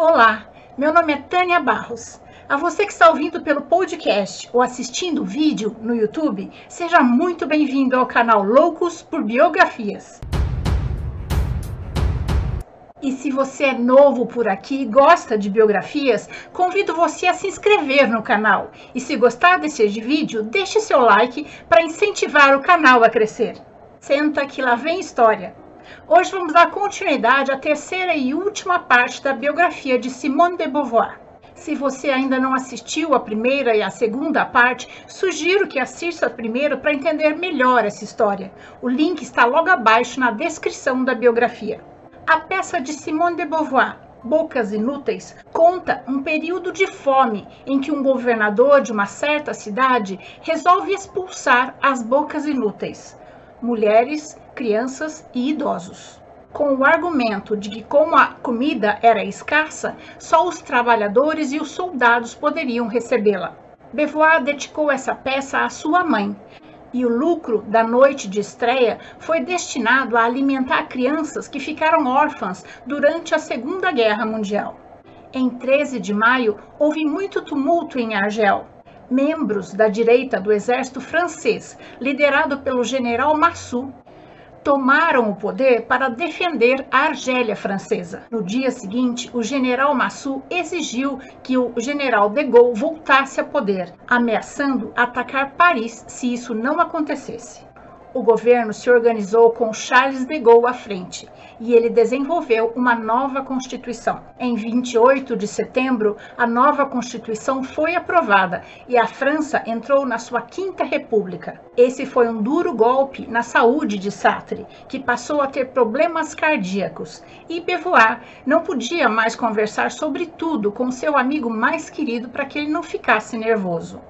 Olá, meu nome é Tânia Barros. A você que está ouvindo pelo podcast ou assistindo o vídeo no YouTube, seja muito bem-vindo ao canal Loucos por Biografias. E se você é novo por aqui e gosta de biografias, convido você a se inscrever no canal. E se gostar desse vídeo, deixe seu like para incentivar o canal a crescer. Senta que lá vem história. Hoje vamos dar continuidade à terceira e última parte da biografia de Simone de Beauvoir. Se você ainda não assistiu a primeira e a segunda parte, sugiro que assista a primeira para entender melhor essa história. O link está logo abaixo na descrição da biografia. A peça de Simone de Beauvoir, Bocas Inúteis, conta um período de fome em que um governador de uma certa cidade resolve expulsar as bocas inúteis, mulheres, crianças e idosos com o argumento de que, como a comida era escassa, só os trabalhadores e os soldados poderiam recebê-la. Beauvoir dedicou essa peça à sua mãe, e o lucro da noite de estreia foi destinado a alimentar crianças que ficaram órfãs durante a Segunda Guerra Mundial. Em 13 de maio, houve muito tumulto em Argel. Membros da direita do exército francês, liderado pelo general Massou, tomaram o poder para defender a Argélia francesa. No dia seguinte, o general Massou exigiu que o general de Gaulle voltasse a poder, ameaçando atacar Paris se isso não acontecesse o governo se organizou com Charles de Gaulle à frente e ele desenvolveu uma nova Constituição. Em 28 de setembro, a nova Constituição foi aprovada e a França entrou na sua Quinta República. Esse foi um duro golpe na saúde de Sartre, que passou a ter problemas cardíacos, e Beauvoir não podia mais conversar sobre tudo com seu amigo mais querido para que ele não ficasse nervoso.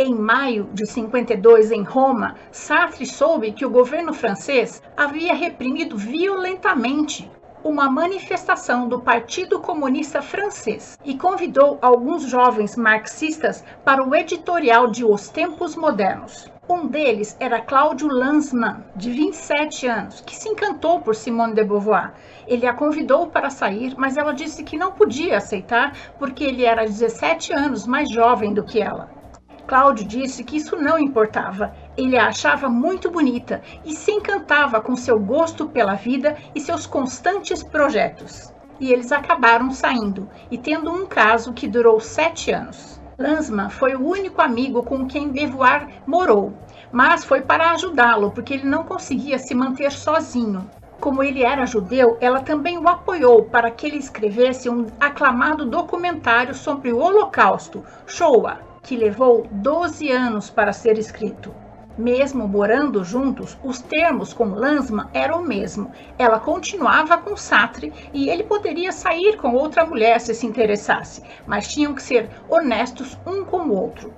Em maio de 52, em Roma, Sartre soube que o governo francês havia reprimido violentamente uma manifestação do Partido Comunista Francês e convidou alguns jovens marxistas para o editorial de Os Tempos Modernos. Um deles era Cláudio Lanzmann, de 27 anos, que se encantou por Simone de Beauvoir. Ele a convidou para sair, mas ela disse que não podia aceitar porque ele era 17 anos mais jovem do que ela. Cláudio disse que isso não importava. Ele a achava muito bonita e se encantava com seu gosto pela vida e seus constantes projetos. E eles acabaram saindo e tendo um caso que durou sete anos. Lansman foi o único amigo com quem Beauvoir morou, mas foi para ajudá-lo porque ele não conseguia se manter sozinho. Como ele era judeu, ela também o apoiou para que ele escrevesse um aclamado documentário sobre o Holocausto, Shoah, que levou 12 anos para ser escrito. Mesmo morando juntos, os termos com Lansman eram o mesmo. Ela continuava com Sartre e ele poderia sair com outra mulher se se interessasse, mas tinham que ser honestos um com o outro.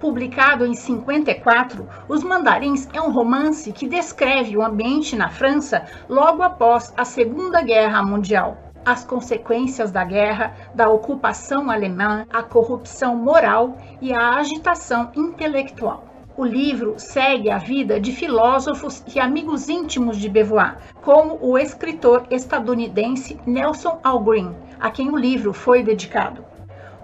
Publicado em 54, Os Mandarins é um romance que descreve o ambiente na França logo após a Segunda Guerra Mundial as consequências da guerra, da ocupação alemã, a corrupção moral e a agitação intelectual. O livro segue a vida de filósofos e amigos íntimos de Beauvoir, como o escritor estadunidense Nelson Algren, a quem o livro foi dedicado.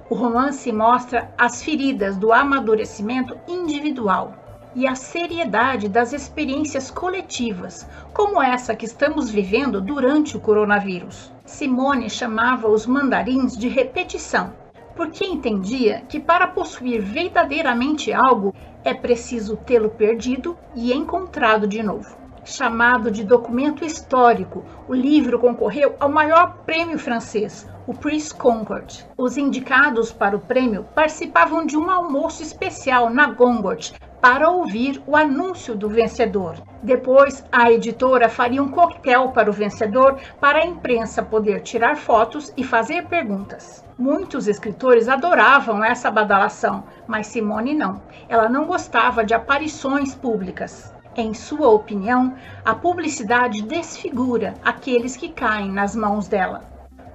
O romance mostra as feridas do amadurecimento individual, e a seriedade das experiências coletivas, como essa que estamos vivendo durante o coronavírus. Simone chamava os mandarins de repetição, porque entendia que para possuir verdadeiramente algo é preciso tê-lo perdido e encontrado de novo. Chamado de documento histórico, o livro concorreu ao maior prêmio francês, o Prix Concord. Os indicados para o prêmio participavam de um almoço especial na Goncourt para ouvir o anúncio do vencedor. Depois, a editora faria um coquetel para o vencedor para a imprensa poder tirar fotos e fazer perguntas. Muitos escritores adoravam essa badalação, mas Simone não. Ela não gostava de aparições públicas. Em sua opinião, a publicidade desfigura aqueles que caem nas mãos dela.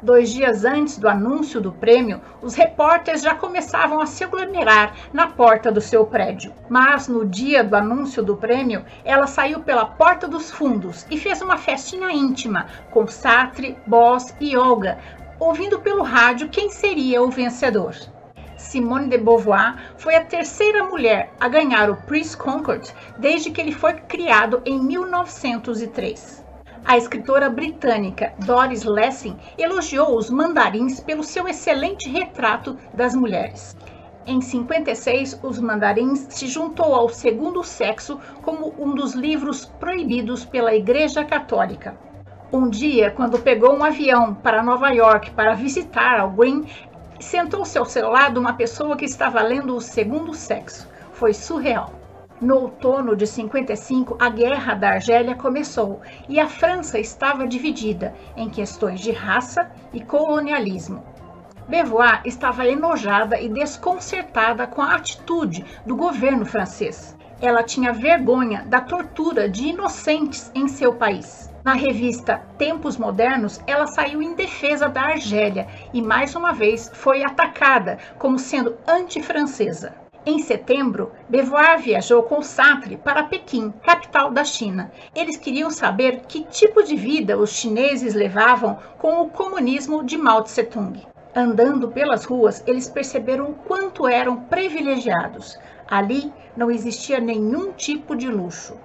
Dois dias antes do anúncio do prêmio, os repórteres já começavam a se aglomerar na porta do seu prédio. Mas no dia do anúncio do prêmio, ela saiu pela porta dos fundos e fez uma festinha íntima com Sartre, Boss e Olga ouvindo pelo rádio quem seria o vencedor. Simone de Beauvoir foi a terceira mulher a ganhar o Prix Concord desde que ele foi criado em 1903. A escritora britânica Doris Lessing elogiou os mandarins pelo seu excelente retrato das mulheres. Em 56, Os Mandarins se juntou ao Segundo Sexo como um dos livros proibidos pela Igreja Católica. Um dia, quando pegou um avião para Nova York para visitar alguém, sentou-se ao seu lado uma pessoa que estava lendo O Segundo Sexo. Foi surreal. No outono de 55, a Guerra da Argélia começou e a França estava dividida em questões de raça e colonialismo. Beauvoir estava enojada e desconcertada com a atitude do governo francês. Ela tinha vergonha da tortura de inocentes em seu país. Na revista Tempos Modernos, ela saiu em defesa da Argélia e mais uma vez foi atacada como sendo anti-francesa. Em setembro, Beauvoir viajou com Sartre para Pequim, capital da China. Eles queriam saber que tipo de vida os chineses levavam com o comunismo de Mao Tse-tung. Andando pelas ruas, eles perceberam o quanto eram privilegiados. Ali não existia nenhum tipo de luxo.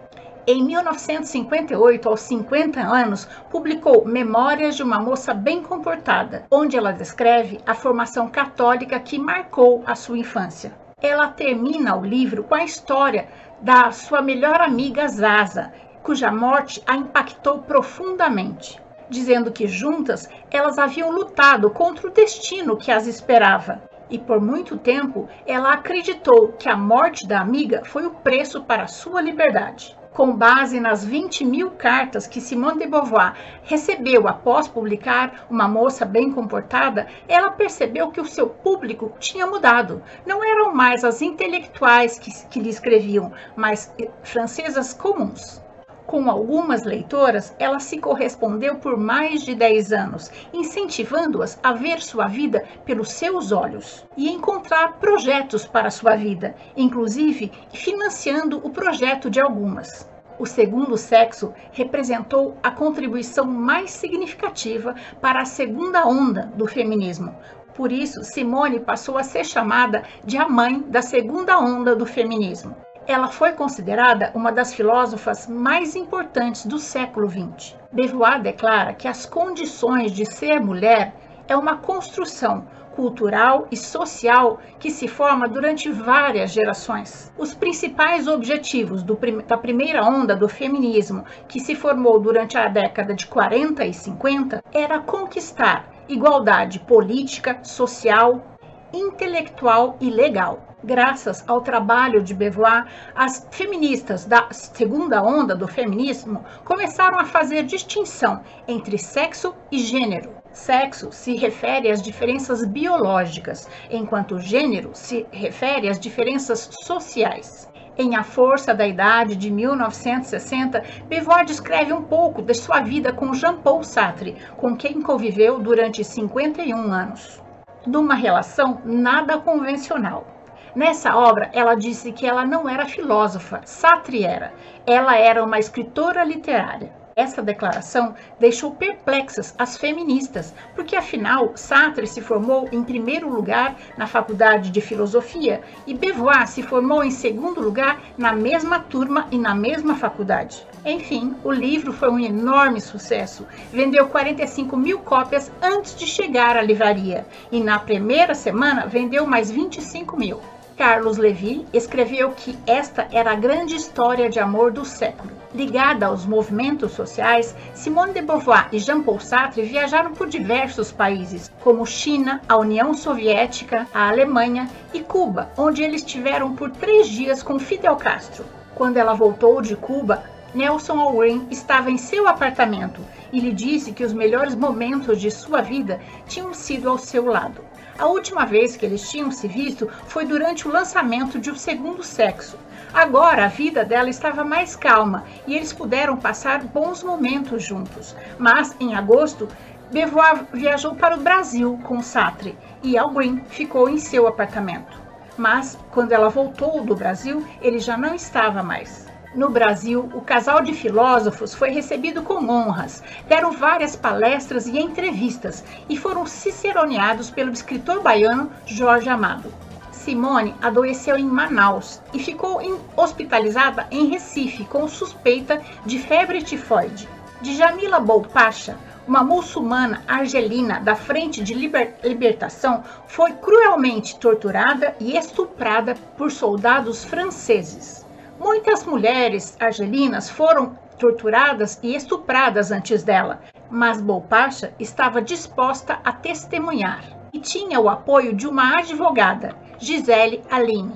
Em 1958, aos 50 anos, publicou Memórias de uma Moça Bem Comportada, onde ela descreve a formação católica que marcou a sua infância. Ela termina o livro com a história da sua melhor amiga Zaza, cuja morte a impactou profundamente dizendo que juntas elas haviam lutado contra o destino que as esperava. E por muito tempo ela acreditou que a morte da amiga foi o preço para sua liberdade. Com base nas 20 mil cartas que Simone de Beauvoir recebeu após publicar Uma Moça Bem Comportada, ela percebeu que o seu público tinha mudado. Não eram mais as intelectuais que, que lhe escreviam, mas francesas comuns. Com algumas leitoras, ela se correspondeu por mais de 10 anos, incentivando-as a ver sua vida pelos seus olhos e encontrar projetos para sua vida, inclusive financiando o projeto de algumas. O segundo sexo representou a contribuição mais significativa para a segunda onda do feminismo, por isso, Simone passou a ser chamada de a mãe da segunda onda do feminismo. Ela foi considerada uma das filósofas mais importantes do século XX. Beauvoir declara que as condições de ser mulher é uma construção cultural e social que se forma durante várias gerações. Os principais objetivos do, da primeira onda do feminismo, que se formou durante a década de 40 e 50, era conquistar igualdade política, social, intelectual e legal. Graças ao trabalho de Beauvoir, as feministas da segunda onda do feminismo começaram a fazer distinção entre sexo e gênero. Sexo se refere às diferenças biológicas, enquanto gênero se refere às diferenças sociais. Em A Força da Idade, de 1960, Beauvoir descreve um pouco de sua vida com Jean-Paul Sartre, com quem conviveu durante 51 anos. Numa relação nada convencional. Nessa obra, ela disse que ela não era filósofa, Sartre era. Ela era uma escritora literária. Essa declaração deixou perplexas as feministas, porque afinal Sartre se formou em primeiro lugar na Faculdade de Filosofia e Beauvoir se formou em segundo lugar na mesma turma e na mesma faculdade. Enfim, o livro foi um enorme sucesso. Vendeu 45 mil cópias antes de chegar à livraria e na primeira semana vendeu mais 25 mil. Carlos Levi escreveu que esta era a grande história de amor do século. Ligada aos movimentos sociais, Simone de Beauvoir e Jean-Paul Sartre viajaram por diversos países, como China, a União Soviética, a Alemanha e Cuba, onde eles estiveram por três dias com Fidel Castro. Quando ela voltou de Cuba, Nelson Algren estava em seu apartamento e lhe disse que os melhores momentos de sua vida tinham sido ao seu lado. A última vez que eles tinham se visto foi durante o lançamento de O Segundo Sexo. Agora a vida dela estava mais calma e eles puderam passar bons momentos juntos. Mas em agosto, Beauvoir viajou para o Brasil com Sartre e Algren ficou em seu apartamento. Mas quando ela voltou do Brasil, ele já não estava mais. No Brasil, o casal de filósofos foi recebido com honras, deram várias palestras e entrevistas e foram ciceroneados pelo escritor baiano Jorge Amado. Simone adoeceu em Manaus e ficou hospitalizada em Recife com suspeita de febre tifoide. Djamila Bolpacha, uma muçulmana argelina da Frente de Liber Libertação, foi cruelmente torturada e estuprada por soldados franceses. Muitas mulheres argelinas foram torturadas e estupradas antes dela, mas Bolpacha estava disposta a testemunhar e tinha o apoio de uma advogada, Gisele Aline.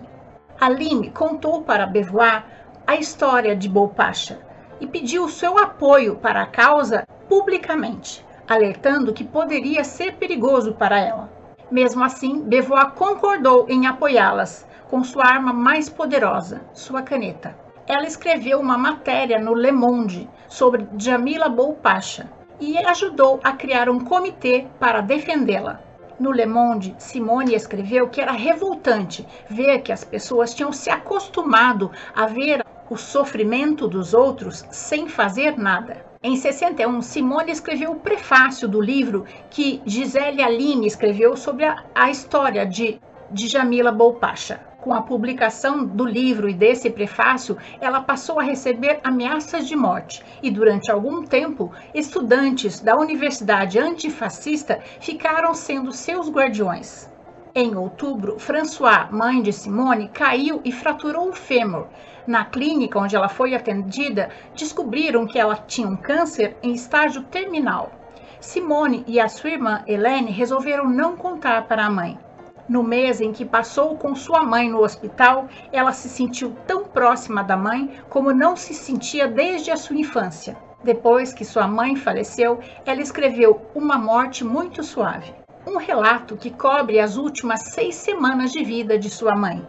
Aline contou para Beauvoir a história de Bolpacha e pediu seu apoio para a causa publicamente, alertando que poderia ser perigoso para ela. Mesmo assim, Beauvoir concordou em apoiá-las com sua arma mais poderosa, sua caneta. Ela escreveu uma matéria no Le Monde sobre Jamila Bolpacha e ajudou a criar um comitê para defendê-la. No Le Monde, Simone escreveu que era revoltante ver que as pessoas tinham se acostumado a ver o sofrimento dos outros sem fazer nada. Em 61, Simone escreveu o prefácio do livro que Gisele Aline escreveu sobre a, a história de, de Jamila Bolpacha. Com a publicação do livro e desse prefácio, ela passou a receber ameaças de morte e, durante algum tempo, estudantes da Universidade Antifascista ficaram sendo seus guardiões. Em outubro, François, mãe de Simone, caiu e fraturou o fêmur. Na clínica onde ela foi atendida, descobriram que ela tinha um câncer em estágio terminal. Simone e a sua irmã Helene resolveram não contar para a mãe. No mês em que passou com sua mãe no hospital, ela se sentiu tão próxima da mãe como não se sentia desde a sua infância. Depois que sua mãe faleceu, ela escreveu Uma Morte Muito Suave, um relato que cobre as últimas seis semanas de vida de sua mãe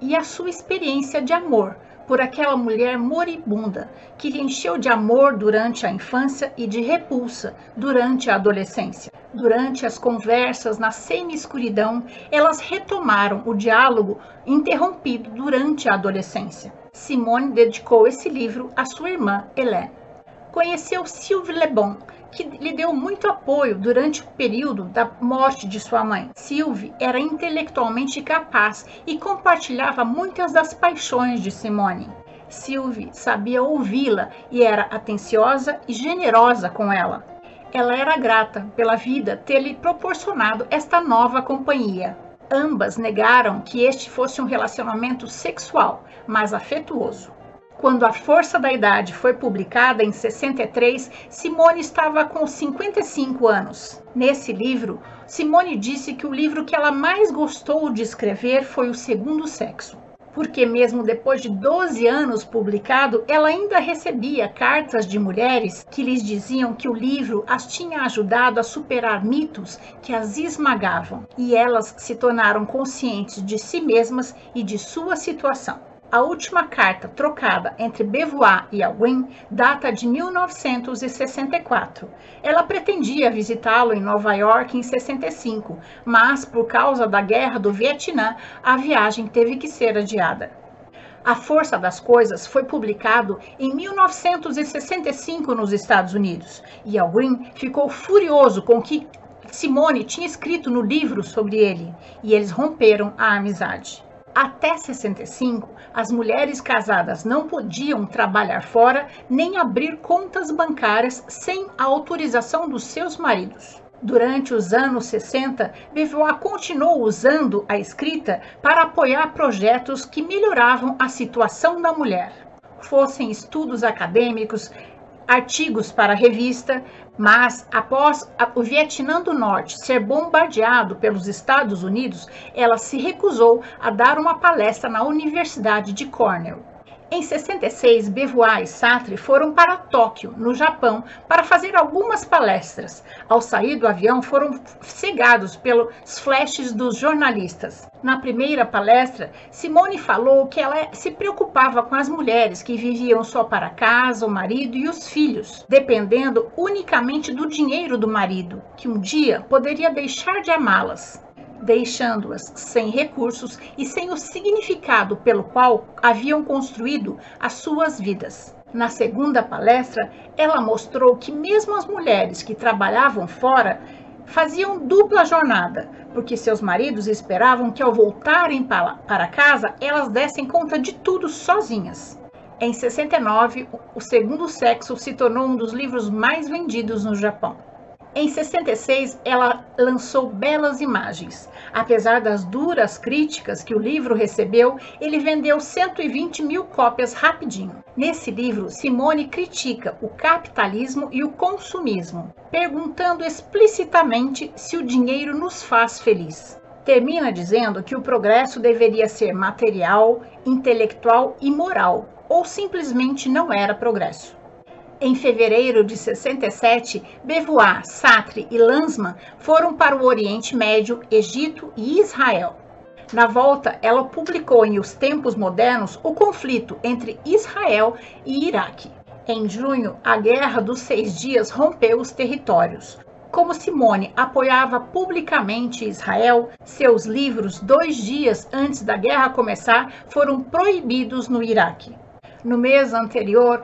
e a sua experiência de amor por aquela mulher moribunda que lhe encheu de amor durante a infância e de repulsa durante a adolescência. Durante as conversas na semi-escuridão, elas retomaram o diálogo interrompido durante a adolescência. Simone dedicou esse livro à sua irmã Hélène. Conheceu Sylvie Le Bon, que lhe deu muito apoio durante o período da morte de sua mãe. Sylvie era intelectualmente capaz e compartilhava muitas das paixões de Simone. Sylvie sabia ouvi-la e era atenciosa e generosa com ela. Ela era grata pela vida ter lhe proporcionado esta nova companhia. Ambas negaram que este fosse um relacionamento sexual, mas afetuoso. Quando A Força da Idade foi publicada em 63, Simone estava com 55 anos. Nesse livro, Simone disse que o livro que ela mais gostou de escrever foi O Segundo Sexo. Porque, mesmo depois de 12 anos publicado, ela ainda recebia cartas de mulheres que lhes diziam que o livro as tinha ajudado a superar mitos que as esmagavam e elas se tornaram conscientes de si mesmas e de sua situação. A última carta trocada entre Beauvoir e Alwyn data de 1964. Ela pretendia visitá-lo em Nova York em 65, mas por causa da guerra do Vietnã, a viagem teve que ser adiada. A Força das Coisas foi publicado em 1965 nos Estados Unidos e Alwyn ficou furioso com que Simone tinha escrito no livro sobre ele e eles romperam a amizade. Até 65, as mulheres casadas não podiam trabalhar fora nem abrir contas bancárias sem a autorização dos seus maridos. Durante os anos 60, Beauvoir continuou usando a escrita para apoiar projetos que melhoravam a situação da mulher, fossem estudos acadêmicos, artigos para a revista, mas após o Vietnã do Norte ser bombardeado pelos Estados Unidos, ela se recusou a dar uma palestra na Universidade de Cornell. Em 66, Beauvoir e Sartre foram para Tóquio, no Japão, para fazer algumas palestras. Ao sair do avião, foram cegados pelos flashes dos jornalistas. Na primeira palestra, Simone falou que ela se preocupava com as mulheres que viviam só para casa, o marido e os filhos, dependendo unicamente do dinheiro do marido, que um dia poderia deixar de amá-las. Deixando-as sem recursos e sem o significado pelo qual haviam construído as suas vidas. Na segunda palestra, ela mostrou que mesmo as mulheres que trabalhavam fora faziam dupla jornada, porque seus maridos esperavam que ao voltarem para casa elas dessem conta de tudo sozinhas. Em 69, O Segundo Sexo se tornou um dos livros mais vendidos no Japão. Em 66, ela lançou Belas Imagens. Apesar das duras críticas que o livro recebeu, ele vendeu 120 mil cópias rapidinho. Nesse livro, Simone critica o capitalismo e o consumismo, perguntando explicitamente se o dinheiro nos faz feliz. Termina dizendo que o progresso deveria ser material, intelectual e moral, ou simplesmente não era progresso. Em fevereiro de 67, Beauvoir, Sartre e Lanzmann foram para o Oriente Médio, Egito e Israel. Na volta, ela publicou em Os Tempos Modernos o conflito entre Israel e Iraque. Em junho, a Guerra dos Seis Dias rompeu os territórios. Como Simone apoiava publicamente Israel, seus livros, dois dias antes da guerra começar, foram proibidos no Iraque. No mês anterior,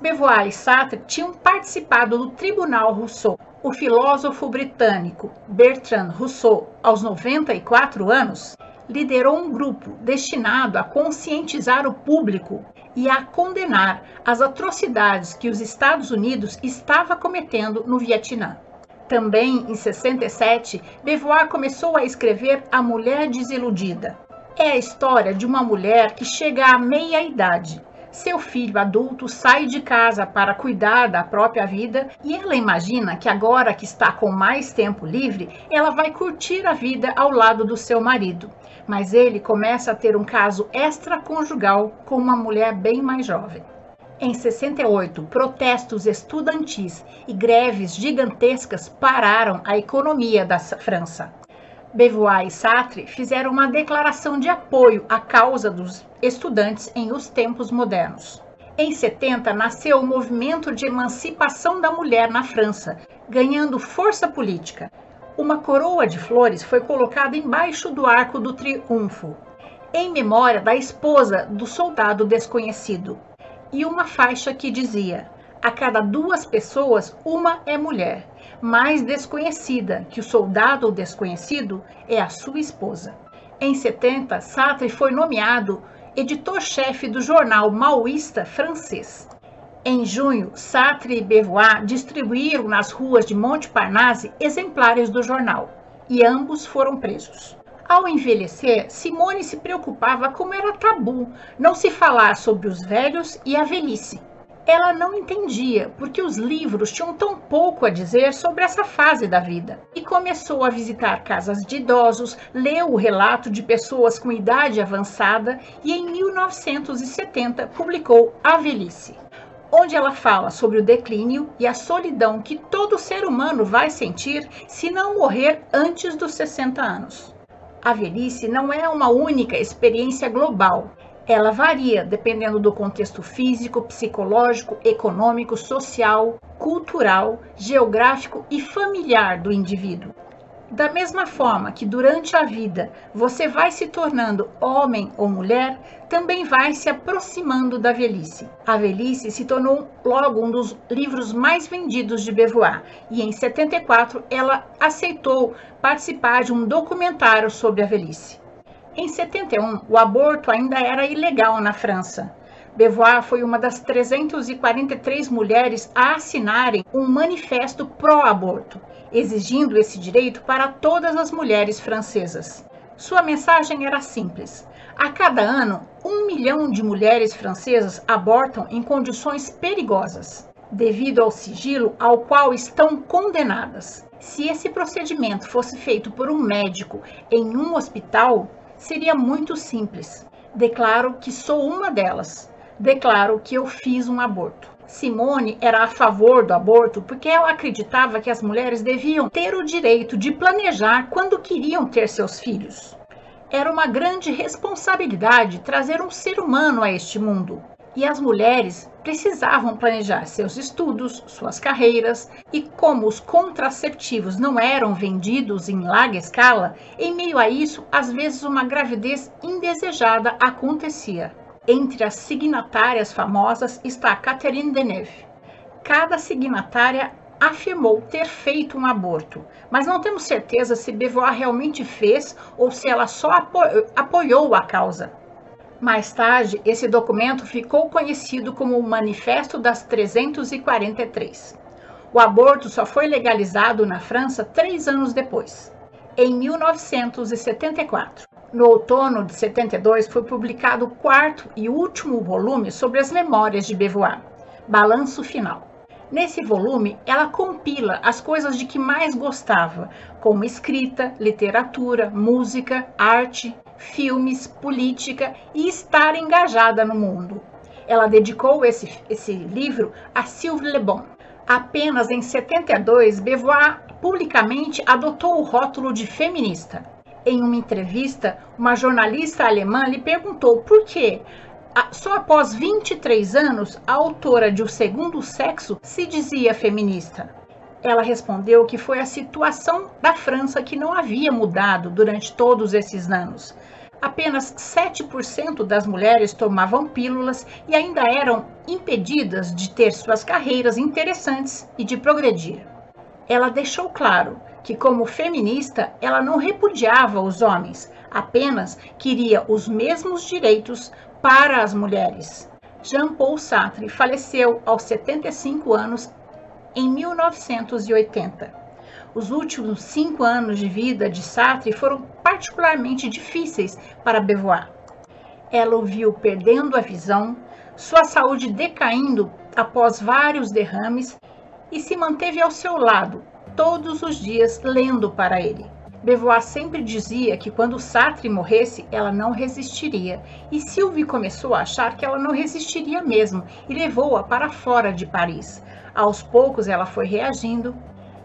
Beauvoir e Sartre tinham participado do Tribunal Rousseau. O filósofo britânico Bertrand Rousseau, aos 94 anos, liderou um grupo destinado a conscientizar o público e a condenar as atrocidades que os Estados Unidos estava cometendo no Vietnã. Também em 67, Beauvoir começou a escrever A Mulher Desiludida. É a história de uma mulher que chega à meia-idade seu filho adulto sai de casa para cuidar da própria vida e ela imagina que agora que está com mais tempo livre, ela vai curtir a vida ao lado do seu marido. Mas ele começa a ter um caso extraconjugal com uma mulher bem mais jovem. Em 68, protestos estudantis e greves gigantescas pararam a economia da França. Beauvoir e Sartre fizeram uma declaração de apoio à causa dos estudantes em Os Tempos Modernos. Em 70, nasceu o movimento de emancipação da mulher na França, ganhando força política. Uma coroa de flores foi colocada embaixo do Arco do Triunfo, em memória da esposa do soldado desconhecido, e uma faixa que dizia: A cada duas pessoas, uma é mulher mais desconhecida que o soldado desconhecido é a sua esposa. Em 70, Sartre foi nomeado editor-chefe do jornal maoísta francês. Em junho, Sartre e Beauvoir distribuíram nas ruas de Montparnasse exemplares do jornal e ambos foram presos. Ao envelhecer, Simone se preocupava como era tabu não se falar sobre os velhos e a velhice ela não entendia porque os livros tinham tão pouco a dizer sobre essa fase da vida. E começou a visitar casas de idosos, leu o relato de pessoas com idade avançada e em 1970 publicou A Velhice, onde ela fala sobre o declínio e a solidão que todo ser humano vai sentir se não morrer antes dos 60 anos. A velhice não é uma única experiência global, ela varia dependendo do contexto físico, psicológico, econômico, social, cultural, geográfico e familiar do indivíduo. Da mesma forma que durante a vida você vai se tornando homem ou mulher, também vai se aproximando da velhice. A velhice se tornou logo um dos livros mais vendidos de Beauvoir e em 74 ela aceitou participar de um documentário sobre a velhice. Em 71, o aborto ainda era ilegal na França. Beauvoir foi uma das 343 mulheres a assinarem um manifesto pró-aborto, exigindo esse direito para todas as mulheres francesas. Sua mensagem era simples: a cada ano, um milhão de mulheres francesas abortam em condições perigosas, devido ao sigilo ao qual estão condenadas. Se esse procedimento fosse feito por um médico em um hospital, seria muito simples. Declaro que sou uma delas. Declaro que eu fiz um aborto. Simone era a favor do aborto porque ela acreditava que as mulheres deviam ter o direito de planejar quando queriam ter seus filhos. Era uma grande responsabilidade trazer um ser humano a este mundo. E as mulheres precisavam planejar seus estudos, suas carreiras, e como os contraceptivos não eram vendidos em larga escala, em meio a isso, às vezes uma gravidez indesejada acontecia. Entre as signatárias famosas está Catherine Deneuve. Cada signatária afirmou ter feito um aborto, mas não temos certeza se Beauvoir realmente fez ou se ela só apo apoiou a causa. Mais tarde, esse documento ficou conhecido como o Manifesto das 343. O aborto só foi legalizado na França três anos depois, em 1974. No outono de 72 foi publicado o quarto e último volume sobre as memórias de Beauvoir, Balanço Final. Nesse volume, ela compila as coisas de que mais gostava, como escrita, literatura, música, arte, filmes, política e estar engajada no mundo. Ela dedicou esse, esse livro a Sylvie Le Bon. Apenas em 72, Beauvoir publicamente adotou o rótulo de feminista. Em uma entrevista, uma jornalista alemã lhe perguntou por que, só após 23 anos, a autora de O Segundo Sexo se dizia feminista. Ela respondeu que foi a situação da França que não havia mudado durante todos esses anos. Apenas 7% das mulheres tomavam pílulas e ainda eram impedidas de ter suas carreiras interessantes e de progredir. Ela deixou claro que, como feminista, ela não repudiava os homens, apenas queria os mesmos direitos para as mulheres. Jean-Paul Sartre faleceu aos 75 anos em 1980. Os últimos cinco anos de vida de Sartre foram particularmente difíceis para Beauvoir. Ela o viu perdendo a visão, sua saúde decaindo após vários derrames e se manteve ao seu lado todos os dias lendo para ele. Beauvoir sempre dizia que quando Sartre morresse, ela não resistiria, e Sylvie começou a achar que ela não resistiria mesmo e levou-a para fora de Paris. Aos poucos ela foi reagindo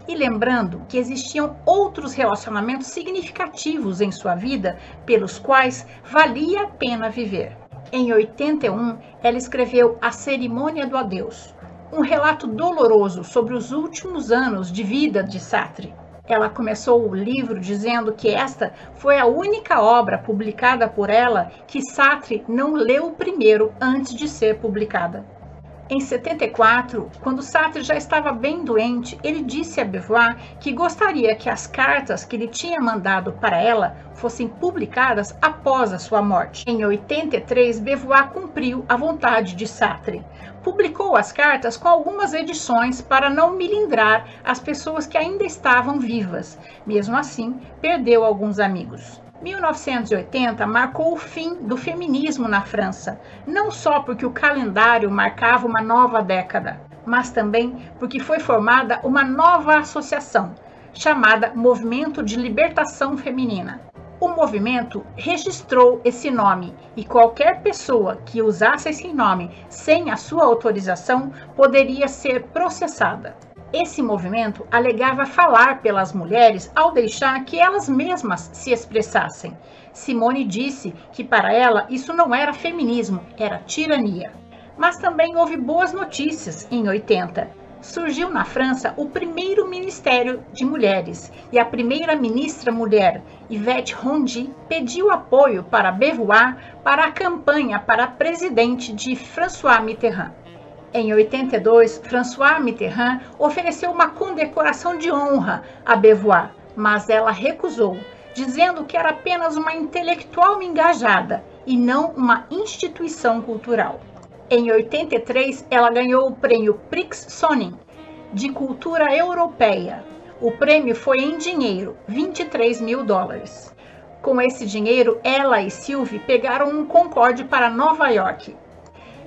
e lembrando que existiam outros relacionamentos significativos em sua vida pelos quais valia a pena viver. Em 81, ela escreveu A Cerimônia do Adeus, um relato doloroso sobre os últimos anos de vida de Sartre. Ela começou o livro dizendo que esta foi a única obra publicada por ela que Sartre não leu primeiro antes de ser publicada. Em 74, quando Sartre já estava bem doente, ele disse a Beauvoir que gostaria que as cartas que ele tinha mandado para ela fossem publicadas após a sua morte. Em 83, Beauvoir cumpriu a vontade de Sartre. Publicou as cartas com algumas edições para não milindrar as pessoas que ainda estavam vivas. Mesmo assim, perdeu alguns amigos. 1980 marcou o fim do feminismo na França, não só porque o calendário marcava uma nova década, mas também porque foi formada uma nova associação, chamada Movimento de Libertação Feminina. O movimento registrou esse nome e qualquer pessoa que usasse esse nome sem a sua autorização poderia ser processada. Esse movimento alegava falar pelas mulheres ao deixar que elas mesmas se expressassem. Simone disse que para ela isso não era feminismo, era tirania. Mas também houve boas notícias em 80. Surgiu na França o primeiro Ministério de Mulheres e a primeira ministra mulher, Yvette Rondy, pediu apoio para Beauvoir para a campanha para presidente de François Mitterrand. Em 82, François Mitterrand ofereceu uma condecoração de honra a Beauvoir, mas ela recusou, dizendo que era apenas uma intelectual engajada e não uma instituição cultural. Em 83, ela ganhou o prêmio Prix Sonin de Cultura Europeia. O prêmio foi em dinheiro, 23 mil dólares. Com esse dinheiro, ela e Sylvie pegaram um Concorde para Nova York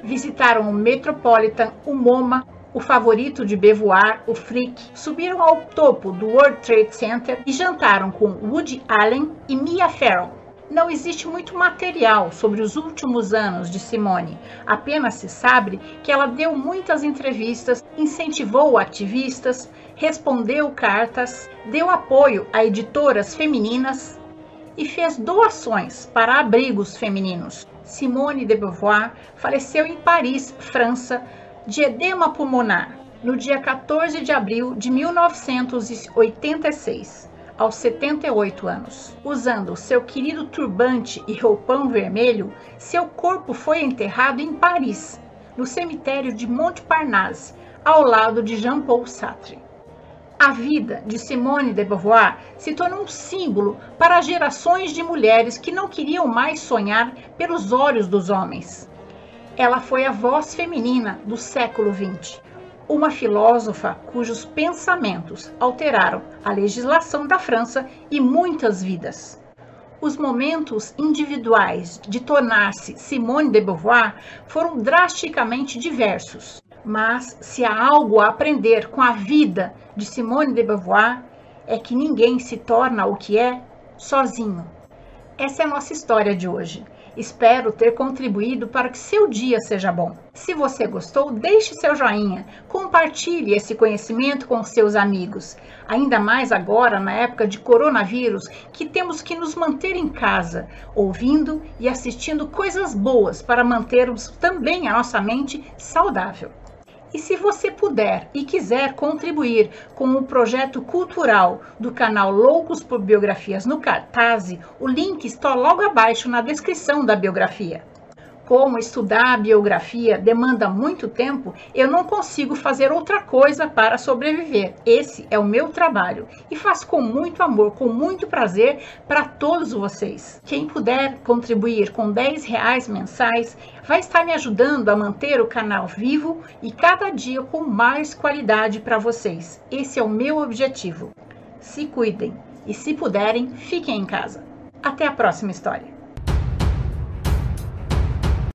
visitaram o Metropolitan, o MoMA, o favorito de Beauvoir, o Frick, subiram ao topo do World Trade Center e jantaram com Woody Allen e Mia Farrow. Não existe muito material sobre os últimos anos de Simone, apenas se sabe que ela deu muitas entrevistas, incentivou ativistas, respondeu cartas, deu apoio a editoras femininas e fez doações para abrigos femininos. Simone de Beauvoir faleceu em Paris, França, de edema pulmonar, no dia 14 de abril de 1986, aos 78 anos. Usando seu querido turbante e roupão vermelho, seu corpo foi enterrado em Paris, no cemitério de Montparnasse, ao lado de Jean-Paul Sartre. A vida de Simone de Beauvoir se tornou um símbolo para gerações de mulheres que não queriam mais sonhar pelos olhos dos homens. Ela foi a voz feminina do século XX, uma filósofa cujos pensamentos alteraram a legislação da França e muitas vidas. Os momentos individuais de tornar-se Simone de Beauvoir foram drasticamente diversos. Mas se há algo a aprender com a vida de Simone de Beauvoir, é que ninguém se torna o que é sozinho. Essa é a nossa história de hoje. Espero ter contribuído para que seu dia seja bom. Se você gostou, deixe seu joinha, compartilhe esse conhecimento com seus amigos. Ainda mais agora, na época de coronavírus, que temos que nos manter em casa, ouvindo e assistindo coisas boas para mantermos também a nossa mente saudável. E se você puder e quiser contribuir com o projeto cultural do canal Loucos por Biografias no Cartaz, o link está logo abaixo na descrição da biografia. Como estudar a biografia demanda muito tempo, eu não consigo fazer outra coisa para sobreviver. Esse é o meu trabalho e faço com muito amor, com muito prazer para todos vocês. Quem puder contribuir com 10 reais mensais vai estar me ajudando a manter o canal vivo e cada dia com mais qualidade para vocês. Esse é o meu objetivo. Se cuidem e, se puderem, fiquem em casa. Até a próxima história.